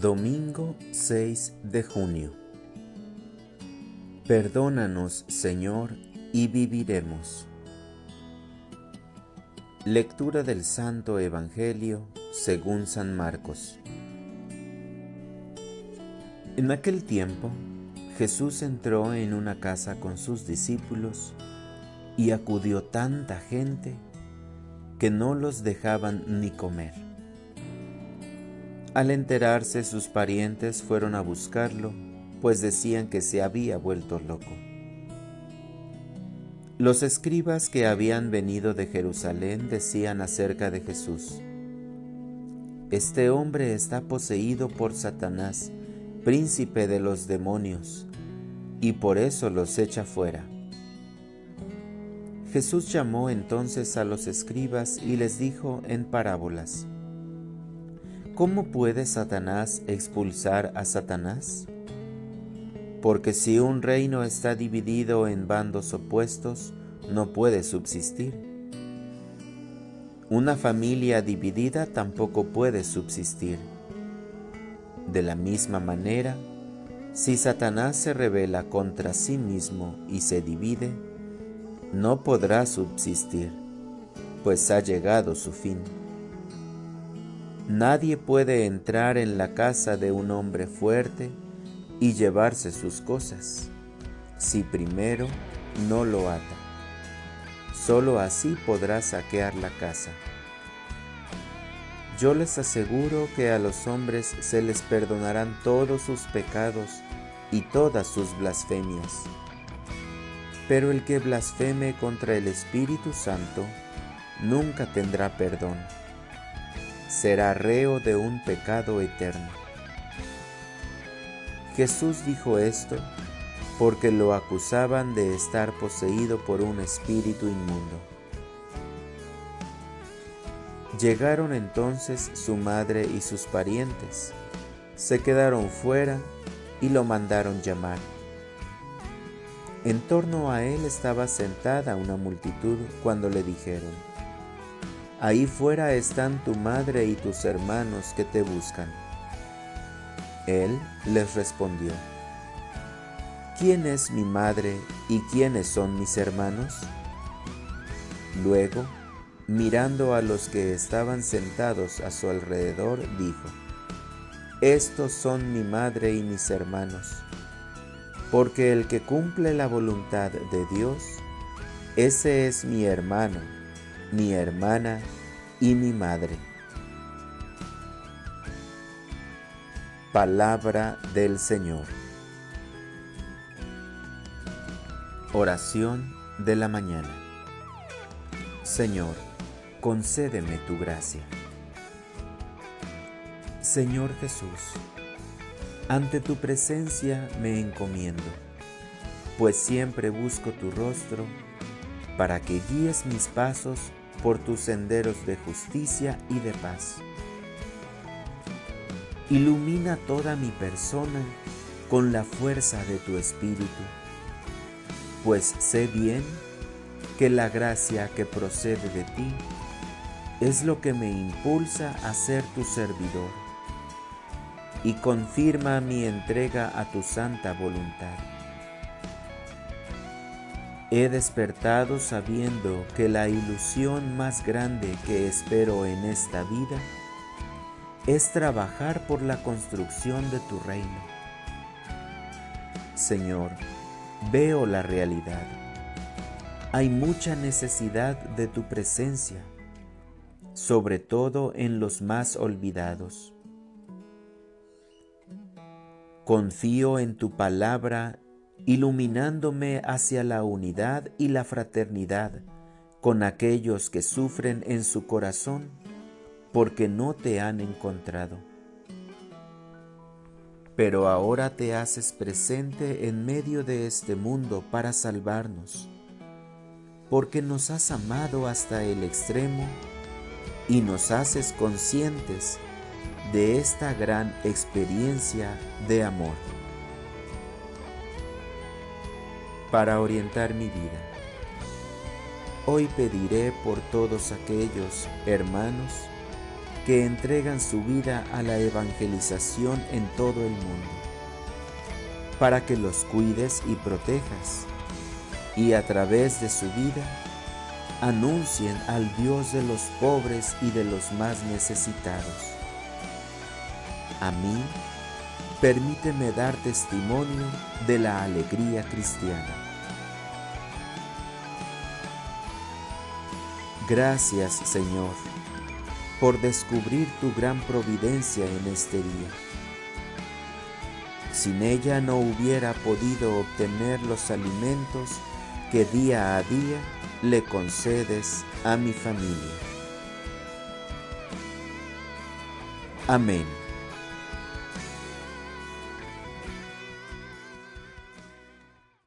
Domingo 6 de junio. Perdónanos, Señor, y viviremos. Lectura del Santo Evangelio según San Marcos. En aquel tiempo, Jesús entró en una casa con sus discípulos y acudió tanta gente que no los dejaban ni comer. Al enterarse sus parientes fueron a buscarlo, pues decían que se había vuelto loco. Los escribas que habían venido de Jerusalén decían acerca de Jesús, Este hombre está poseído por Satanás, príncipe de los demonios, y por eso los echa fuera. Jesús llamó entonces a los escribas y les dijo en parábolas, ¿Cómo puede Satanás expulsar a Satanás? Porque si un reino está dividido en bandos opuestos, no puede subsistir. Una familia dividida tampoco puede subsistir. De la misma manera, si Satanás se revela contra sí mismo y se divide, no podrá subsistir, pues ha llegado su fin. Nadie puede entrar en la casa de un hombre fuerte y llevarse sus cosas, si primero no lo ata. Solo así podrá saquear la casa. Yo les aseguro que a los hombres se les perdonarán todos sus pecados y todas sus blasfemias. Pero el que blasfeme contra el Espíritu Santo nunca tendrá perdón será reo de un pecado eterno. Jesús dijo esto porque lo acusaban de estar poseído por un espíritu inmundo. Llegaron entonces su madre y sus parientes, se quedaron fuera y lo mandaron llamar. En torno a él estaba sentada una multitud cuando le dijeron, Ahí fuera están tu madre y tus hermanos que te buscan. Él les respondió, ¿quién es mi madre y quiénes son mis hermanos? Luego, mirando a los que estaban sentados a su alrededor, dijo, Estos son mi madre y mis hermanos, porque el que cumple la voluntad de Dios, ese es mi hermano mi hermana y mi madre. Palabra del Señor. Oración de la mañana. Señor, concédeme tu gracia. Señor Jesús, ante tu presencia me encomiendo, pues siempre busco tu rostro para que guíes mis pasos por tus senderos de justicia y de paz. Ilumina toda mi persona con la fuerza de tu Espíritu, pues sé bien que la gracia que procede de ti es lo que me impulsa a ser tu servidor y confirma mi entrega a tu santa voluntad. He despertado sabiendo que la ilusión más grande que espero en esta vida es trabajar por la construcción de tu reino. Señor, veo la realidad. Hay mucha necesidad de tu presencia, sobre todo en los más olvidados. Confío en tu palabra iluminándome hacia la unidad y la fraternidad con aquellos que sufren en su corazón porque no te han encontrado. Pero ahora te haces presente en medio de este mundo para salvarnos, porque nos has amado hasta el extremo y nos haces conscientes de esta gran experiencia de amor para orientar mi vida. Hoy pediré por todos aquellos hermanos que entregan su vida a la evangelización en todo el mundo, para que los cuides y protejas, y a través de su vida anuncien al Dios de los pobres y de los más necesitados. A mí, permíteme dar testimonio de la alegría cristiana. Gracias, Señor, por descubrir tu gran providencia en este día. Sin ella no hubiera podido obtener los alimentos que día a día le concedes a mi familia. Amén.